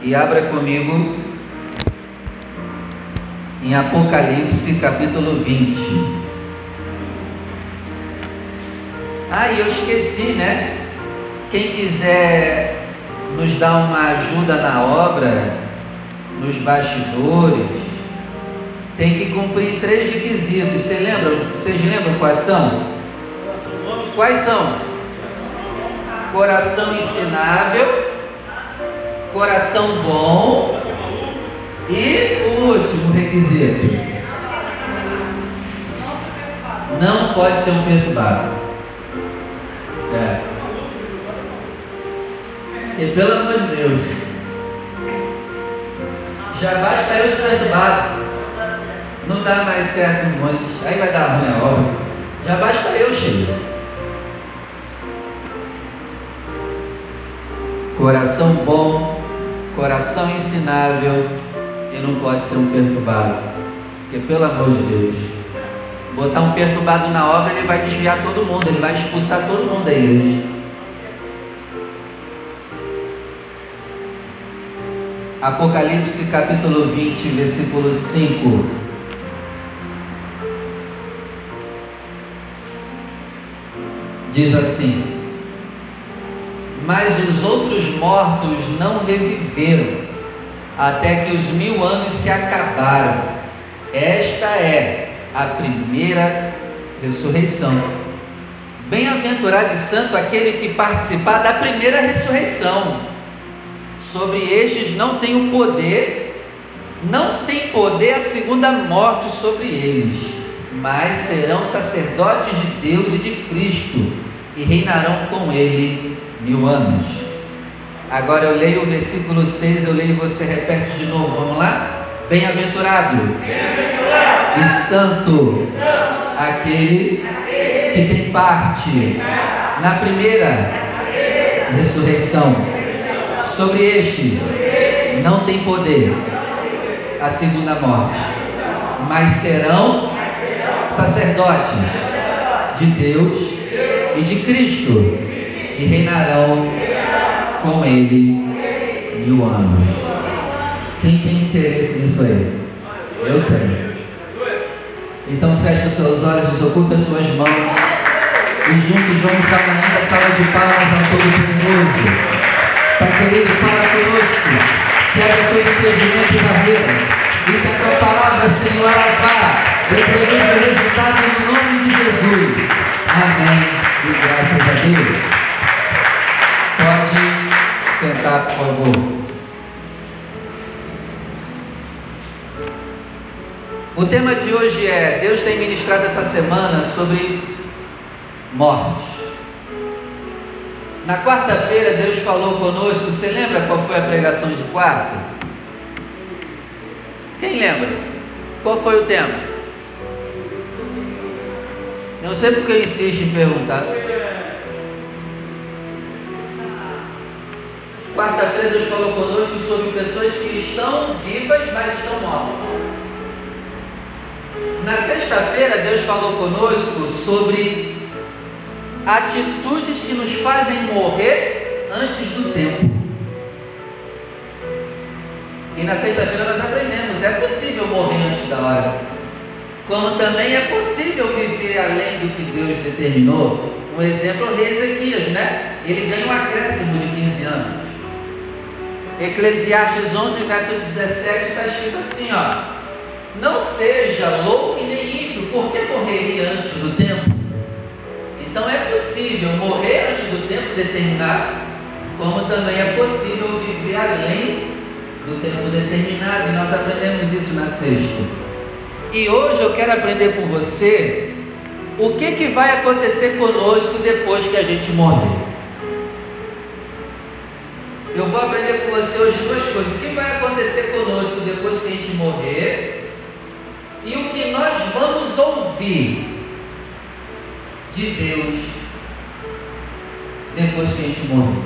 e abra comigo em Apocalipse capítulo 20. Ah, e eu esqueci, né? Quem quiser nos dar uma ajuda na obra, nos bastidores, tem que cumprir três requisitos. Você lembra? Vocês lembram quais são? Quais são? Coração ensinável, coração bom e o último requisito. Não pode ser um perturbado. É. E pelo amor de Deus, já basta eu perturbado. Não dá mais certo um monte. Aí vai dar ruim a obra. Já basta eu cheio. Coração bom, coração ensinável e não pode ser um perturbado. Porque, pelo amor de Deus, botar um perturbado na obra, ele vai desviar todo mundo, ele vai expulsar todo mundo da igreja. Apocalipse capítulo 20, versículo 5. Diz assim: mas os outros mortos não reviveram, até que os mil anos se acabaram. Esta é a primeira ressurreição. Bem-aventurado e santo aquele que participar da primeira ressurreição. Sobre estes não tem o poder, não tem poder a segunda morte sobre eles, mas serão sacerdotes de Deus e de Cristo e reinarão com ele mil anos. Agora eu leio o versículo 6, eu leio e você repete de novo. Vamos lá? Bem-aventurado Bem e santo, aquele, que tem parte na primeira ressurreição. Sobre estes não tem poder a segunda morte, mas serão sacerdotes de Deus e de Cristo e reinarão com ele mil anos. Quem tem interesse nisso aí? Eu tenho. Então feche os seus olhos, desocupe as suas mãos e juntos vamos dar uma linda salva de palmas ao Todo-Poderoso. Pai querido, fala conosco, quebra todo impedimento e barreira e que a tua palavra, Senhor, vá e produza o resultado no nome de Jesus. Amém. E graças a Deus sentar, por favor. O tema de hoje é: Deus tem ministrado essa semana sobre morte. Na quarta-feira, Deus falou conosco. Você lembra qual foi a pregação de quarta? Quem lembra? Qual foi o tema? Não sei porque eu insisto em perguntar. Quarta-feira Deus falou conosco sobre pessoas que estão vivas, mas estão mortas. Na sexta-feira Deus falou conosco sobre atitudes que nos fazem morrer antes do tempo. E na sexta-feira nós aprendemos, é possível morrer antes da hora. Como também é possível viver além do que Deus determinou. Um exemplo é o rei Ezequias, né? Ele ganha um acréscimo de 15 anos. Eclesiastes 11, verso 17 está escrito assim: ó, não seja louco e nem ímpio, porque morreria antes do tempo? Então é possível morrer antes do tempo determinado, como também é possível viver além do tempo determinado, e nós aprendemos isso na sexta. E hoje eu quero aprender com você o que, que vai acontecer conosco depois que a gente morrer. Eu vou aprender com você hoje duas coisas. O que vai acontecer conosco depois que a gente morrer e o que nós vamos ouvir de Deus depois que a gente morrer.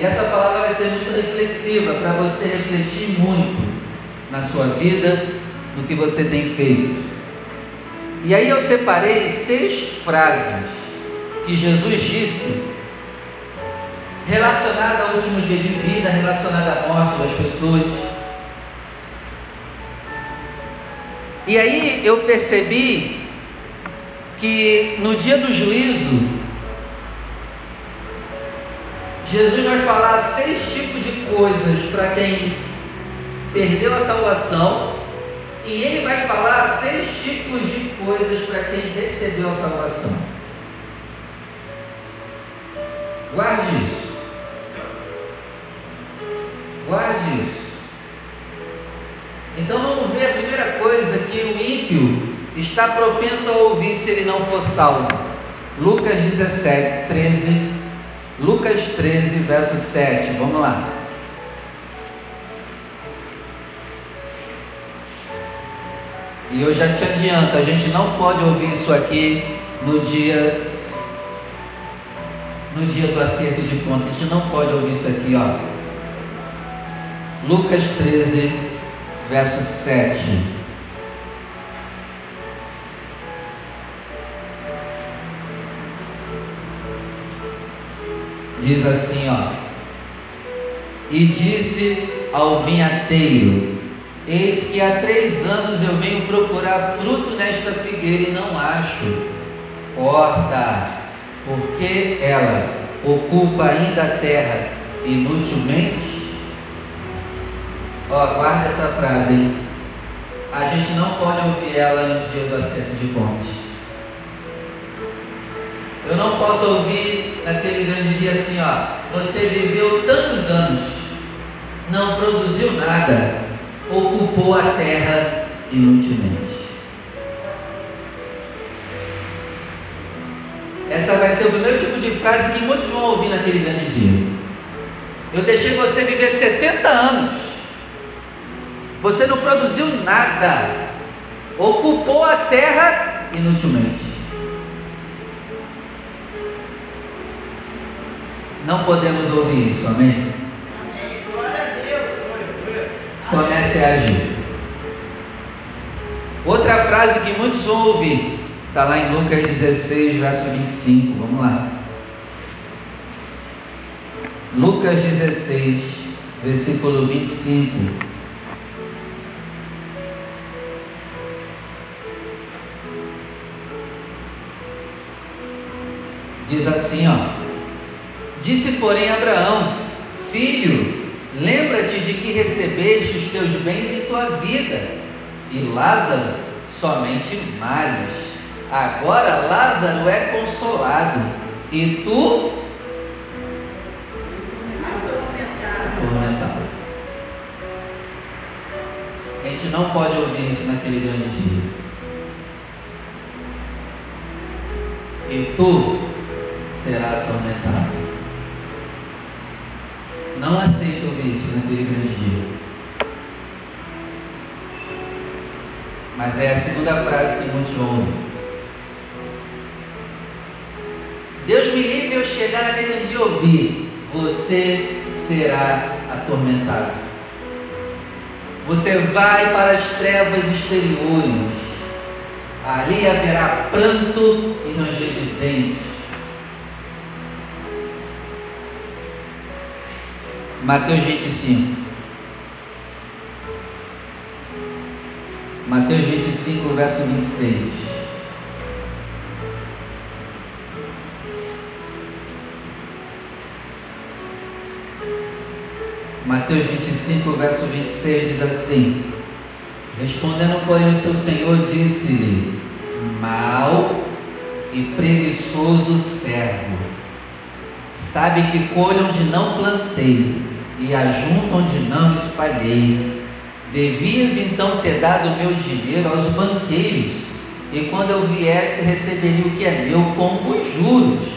E essa palavra vai ser muito reflexiva para você refletir muito na sua vida, no que você tem feito. E aí eu separei seis frases que Jesus disse relacionada ao último dia de vida, relacionada à morte das pessoas. E aí eu percebi que no dia do juízo, Jesus vai falar seis tipos de coisas para quem perdeu a salvação, e ele vai falar seis tipos de coisas para quem recebeu a salvação. Guarde isso. Ímpio está propenso a ouvir se ele não for salvo. Lucas 17, 13. Lucas 13, verso 7. Vamos lá. E eu já te adianto, a gente não pode ouvir isso aqui no dia no dia do acerto de conta. A gente não pode ouvir isso aqui, ó. Lucas 13, verso 7. Diz assim, ó. E disse ao vinhateiro: Eis que há três anos eu venho procurar fruto nesta figueira e não acho. Corta, porque ela ocupa ainda a terra inutilmente? Ó, guarda essa frase, hein? A gente não pode ouvir ela no dia do acerto de contas. Eu não posso ouvir naquele assim, ó. Você viveu tantos anos, não produziu nada, ocupou a terra inutilmente. Essa vai ser o primeiro tipo de frase que muitos vão ouvir naquele grande dia. Eu deixei você viver 70 anos. Você não produziu nada. Ocupou a terra inutilmente. Não podemos ouvir isso, amém? Comece a agir. Outra frase que muitos vão ouvir. Está lá em Lucas 16, verso 25. Vamos lá. Lucas 16, versículo 25. Diz assim, ó. Disse, porém, Abraão: Filho, lembra-te de que recebeste os teus bens em tua vida, e Lázaro somente males. Agora Lázaro é consolado e tu atormentado. A gente não pode ouvir isso naquele grande dia. E tu será atormentado. Não ouvir isso naquele grande dia. Mas é a segunda frase que ouvir. Deus me livre eu chegar naquele dia e ouvir: Você será atormentado. Você vai para as trevas exteriores. Ali haverá pranto e ranger de dentes. Mateus 25. Mateus 25, verso 26. Mateus 25, verso 26 diz assim: Respondendo, porém, o seu Senhor disse-lhe: Mal e preguiçoso servo, sabe que colho onde não plantei e ajunto onde não espalhei. Devias então ter dado meu dinheiro aos banqueiros, e quando eu viesse receberia o que é meu com os juros.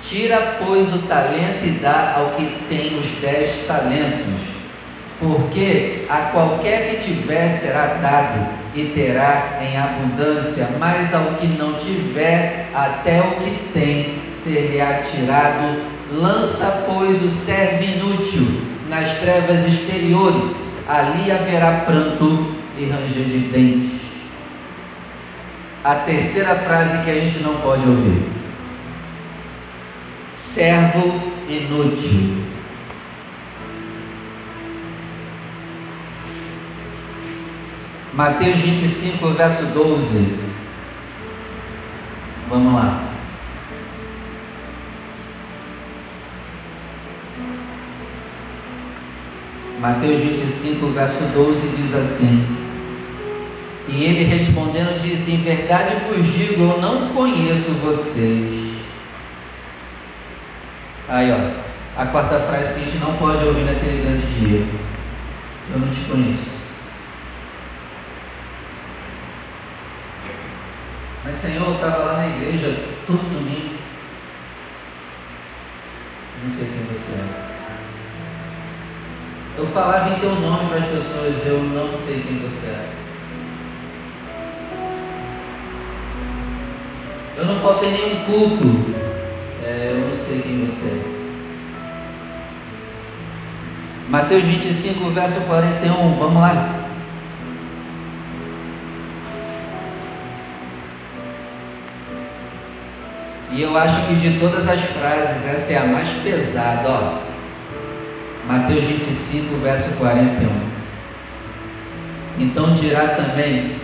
Tira, pois, o talento e dá ao que tem os dez talentos. Porque a qualquer que tiver será dado e terá em abundância, mas ao que não tiver, até o que tem ser-lhe-á tirado. Lança, pois, o servo inútil nas trevas exteriores, ali haverá pranto e ranger de dentes. A terceira frase que a gente não pode ouvir servo inútil. Mateus 25, verso 12. Vamos lá. Mateus 25, verso 12 diz assim: E ele respondendo disse: Em verdade vos digo, eu não conheço vocês. Aí, ó, a quarta frase que a gente não pode ouvir naquele grande dia: Eu não te conheço. Mas, Senhor, eu estava lá na igreja todo domingo. Eu falava em teu nome para as pessoas, eu não sei quem você é. Eu não faltei nenhum culto, é, eu não sei quem você é. Mateus 25, verso 41, vamos lá. E eu acho que de todas as frases, essa é a mais pesada, ó. Mateus 25, verso 41. Então dirá também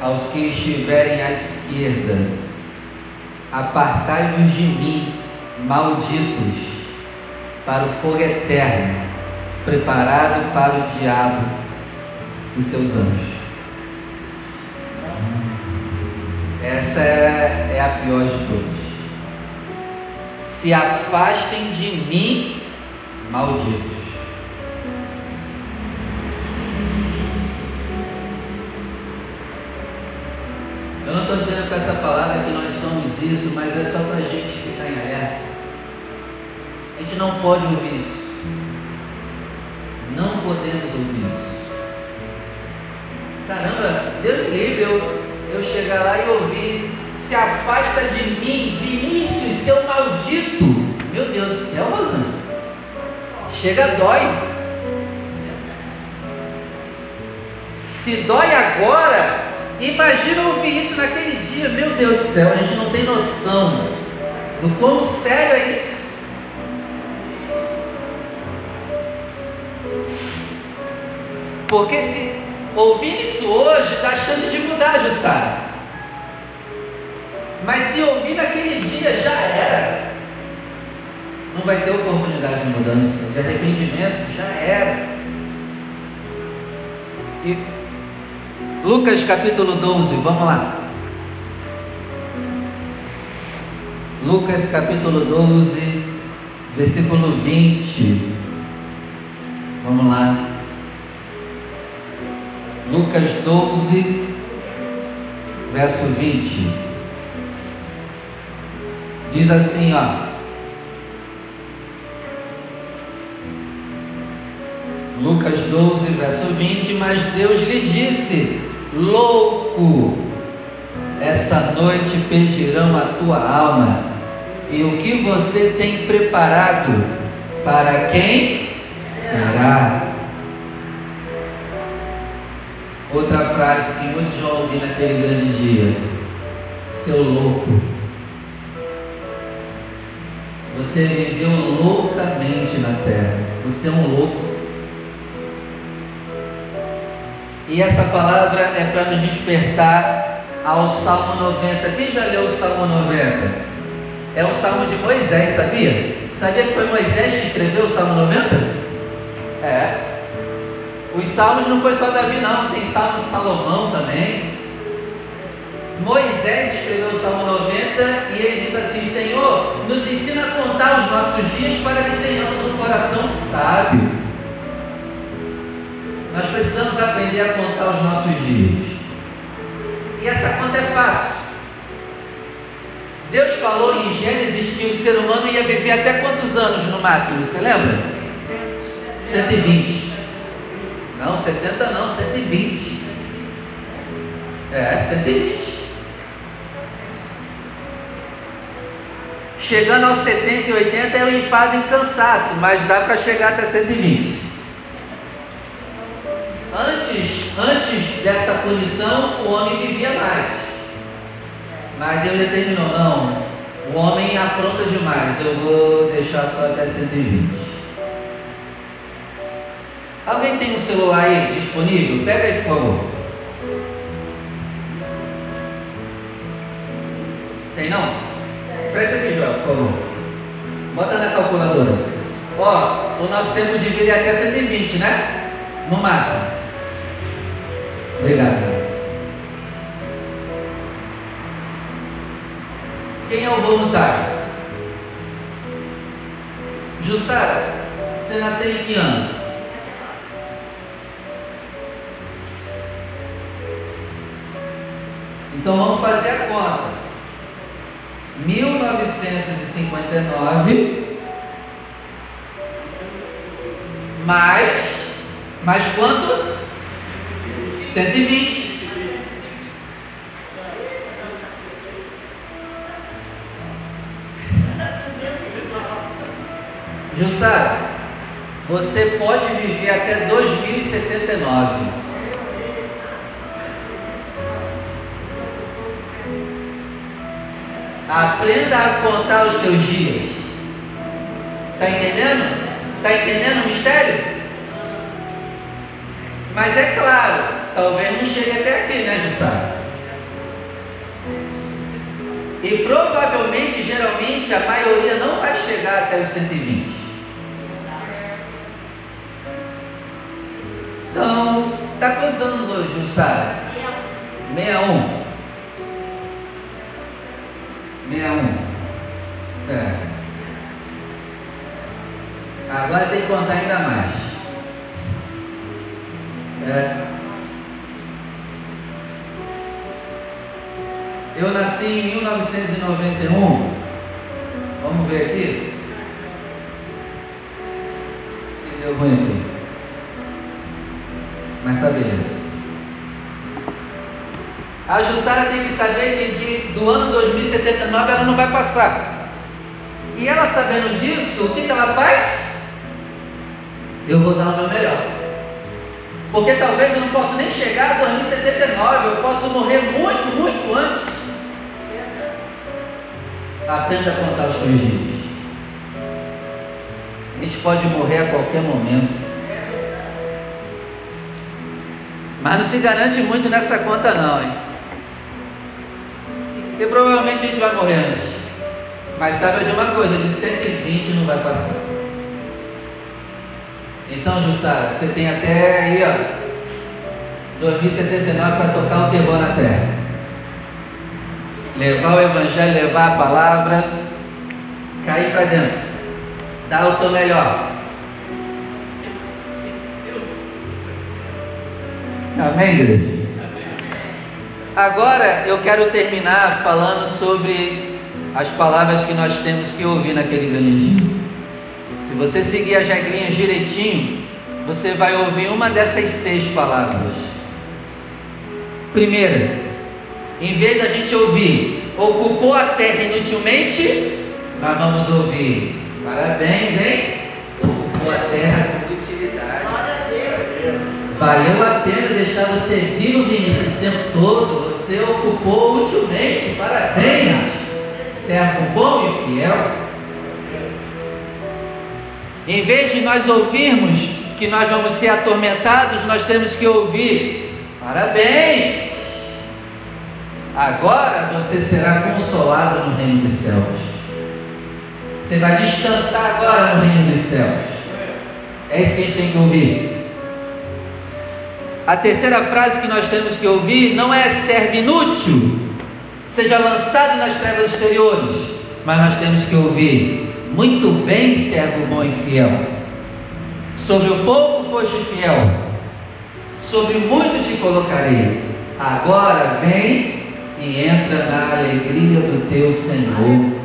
aos que estiverem à esquerda: Apartai-vos de mim, malditos, para o fogo eterno, preparado para o diabo e seus anjos. Essa é, é a pior de todas. Se afastem de mim, malditos. Isso, mas é só para a gente ficar em alerta. A gente não pode ouvir isso. Não podemos ouvir isso. Caramba, Deus me livre eu, eu chegar lá e ouvir. Se afasta de mim, Vinícius, seu maldito. Meu Deus do céu, Rosana. Chega, dói. Se dói agora, Imagina ouvir isso naquele dia, meu Deus do céu, a gente não tem noção do quão sério é isso. Porque se ouvir isso hoje, dá chance de mudar, Jussara. Mas se ouvir naquele dia, já era. Não vai ter oportunidade de mudança, de arrependimento, já era. E Lucas capítulo 12, vamos lá. Lucas capítulo 12, versículo 20. Vamos lá. Lucas 12, verso 20. Diz assim, ó. Lucas 12, verso 20, mas Deus lhe disse: louco, essa noite pedirão a tua alma, e o que você tem preparado, para quem será? Outra frase que muitos já ouviram naquele grande dia: seu louco. Você viveu loucamente na terra. Você é um louco. E essa palavra é para nos despertar ao Salmo 90. Quem já leu o Salmo 90? É o Salmo de Moisés, sabia? Sabia que foi Moisés que escreveu o Salmo 90? É. Os salmos não foi só Davi, não, tem Salmo de Salomão também. Moisés escreveu o Salmo 90 e ele diz assim: Senhor, nos ensina a contar os nossos dias para que tenhamos um coração sábio. Nós precisamos aprender a contar os nossos dias. E essa conta é fácil. Deus falou em Gênesis que o ser humano ia viver até quantos anos no máximo? Você lembra? 120. Não, 70 não, 120. É, 120. Chegando aos 70 e 80 é o enfado e cansaço, mas dá para chegar até 120. Antes, dessa punição, o homem vivia mais. Mas Deus determinou, não, O homem apronta demais, eu vou deixar só até 120. Alguém tem um celular aí disponível? Pega aí, por favor. Tem não? Presta aqui, Joel, por favor. Bota na calculadora. Ó, o nosso tempo de vida é até 120, né? No máximo. Obrigado. Quem é o voluntário? Jussara, você nasceu em que ano? Então vamos fazer a conta. 1959 mais mais quanto? 120. Jussara, você pode viver até 2079. Aprenda a contar os teus dias. Está entendendo? Está entendendo o mistério? Mas é claro, talvez não chegue até aqui, né, Jussara? E provavelmente, geralmente, a maioria não vai chegar até os 120. Então, tá quantos anos hoje, Jussara? 61. 61. É. Agora tem que contar ainda mais. É. Eu nasci em 1991. Vamos ver aqui. E deu ruim aqui. Mas tá beleza. A Jussara tem que saber que de, do ano 2079 ela não vai passar. E ela sabendo disso, o que, que ela faz? Eu vou dar o meu melhor. Porque talvez eu não possa nem chegar a 2079, eu posso morrer muito, muito antes. Aprenda a contar os teus dias. A gente pode morrer a qualquer momento. Mas não se garante muito nessa conta não, hein? Porque provavelmente a gente vai morrer antes. Mas sabe de uma coisa, de 120 não vai passar. Então, Jussara, você tem até aí, ó, 2079 para tocar o terror na terra. Levar o evangelho, levar a palavra, cair para dentro. Dar o teu melhor. Amém, igreja? Agora eu quero terminar falando sobre as palavras que nós temos que ouvir naquele grande dia. Se você seguir as regrinhas direitinho, você vai ouvir uma dessas seis palavras. Primeira, em vez da gente ouvir ocupou a terra inutilmente, nós vamos ouvir parabéns, hein? Ocupou a terra com utilidade. Valeu a pena deixar você vivo, Vinícius, esse tempo todo. Você ocupou utilmente. Parabéns, servo bom e fiel. Em vez de nós ouvirmos que nós vamos ser atormentados, nós temos que ouvir: parabéns. Agora você será consolado no reino dos céus. Você vai descansar agora no reino dos céus. É isso que a gente tem que ouvir. A terceira frase que nós temos que ouvir não é serve inútil, seja lançado nas trevas exteriores, mas nós temos que ouvir muito bem, servo bom e fiel. Sobre o pouco foste fiel, sobre muito te colocarei. Agora vem e entra na alegria do teu Senhor.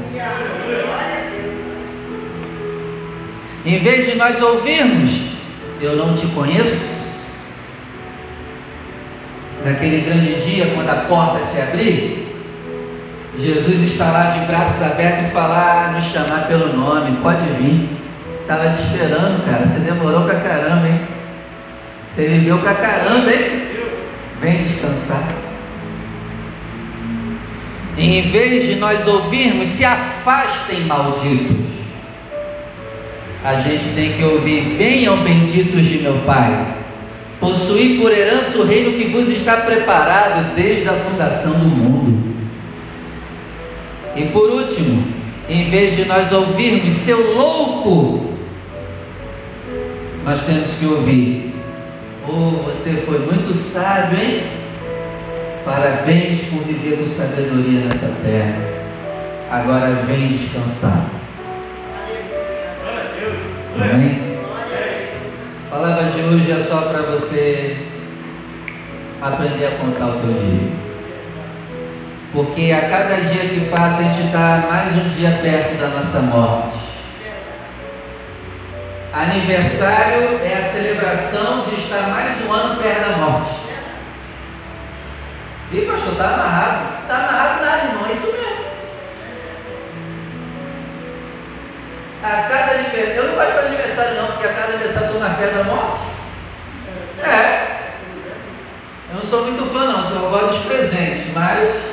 Em vez de nós ouvirmos, eu não te conheço, naquele grande dia, quando a porta se abrir, Jesus está lá de braços abertos e falar, nos chamar pelo nome, pode vir. Estava te esperando, cara. Você demorou pra caramba, hein? Você viveu pra caramba, hein? Vem descansar. Em vez de nós ouvirmos, se afastem malditos, a gente tem que ouvir: venham benditos de meu Pai, possuir por herança o reino que vos está preparado desde a fundação do mundo. E por último, em vez de nós ouvirmos, seu louco, nós temos que ouvir: oh, você foi muito sábio, hein? Parabéns por viver com sabedoria nessa terra. Agora vem descansar. Amém? A palavra de hoje é só para você aprender a contar o teu dia. Porque a cada dia que passa a gente está mais um dia perto da nossa morte. Aniversário é a celebração de estar mais um ano perto da morte. Ih, pastor, está amarrado. Está amarrado nada, irmão. É isso mesmo. A cada aniversário. Eu não gosto de aniversário, não, porque a cada aniversário estou mais perto da morte. É. Eu não sou muito fã, não. Só gosto dos presentes, mas.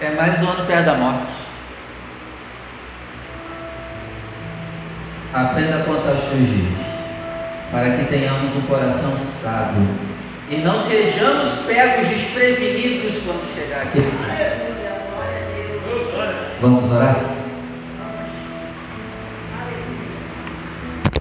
É mais um ano perto da morte. Aprenda a contar os teus dias, para que tenhamos um coração sábio e não sejamos pegos desprevenidos quando chegar aquele dia. Vamos orar?